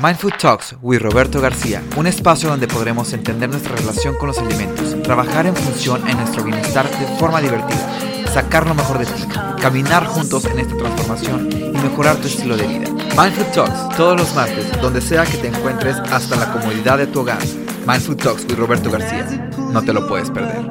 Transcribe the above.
Mindful Talks with Roberto García, un espacio donde podremos entender nuestra relación con los alimentos, trabajar en función en nuestro bienestar de forma divertida, sacar lo mejor de ti, caminar juntos en esta transformación y mejorar tu estilo de vida. Mindful Talks, todos los martes, donde sea que te encuentres hasta la comodidad de tu hogar. Mindful Talks with Roberto García, no te lo puedes perder.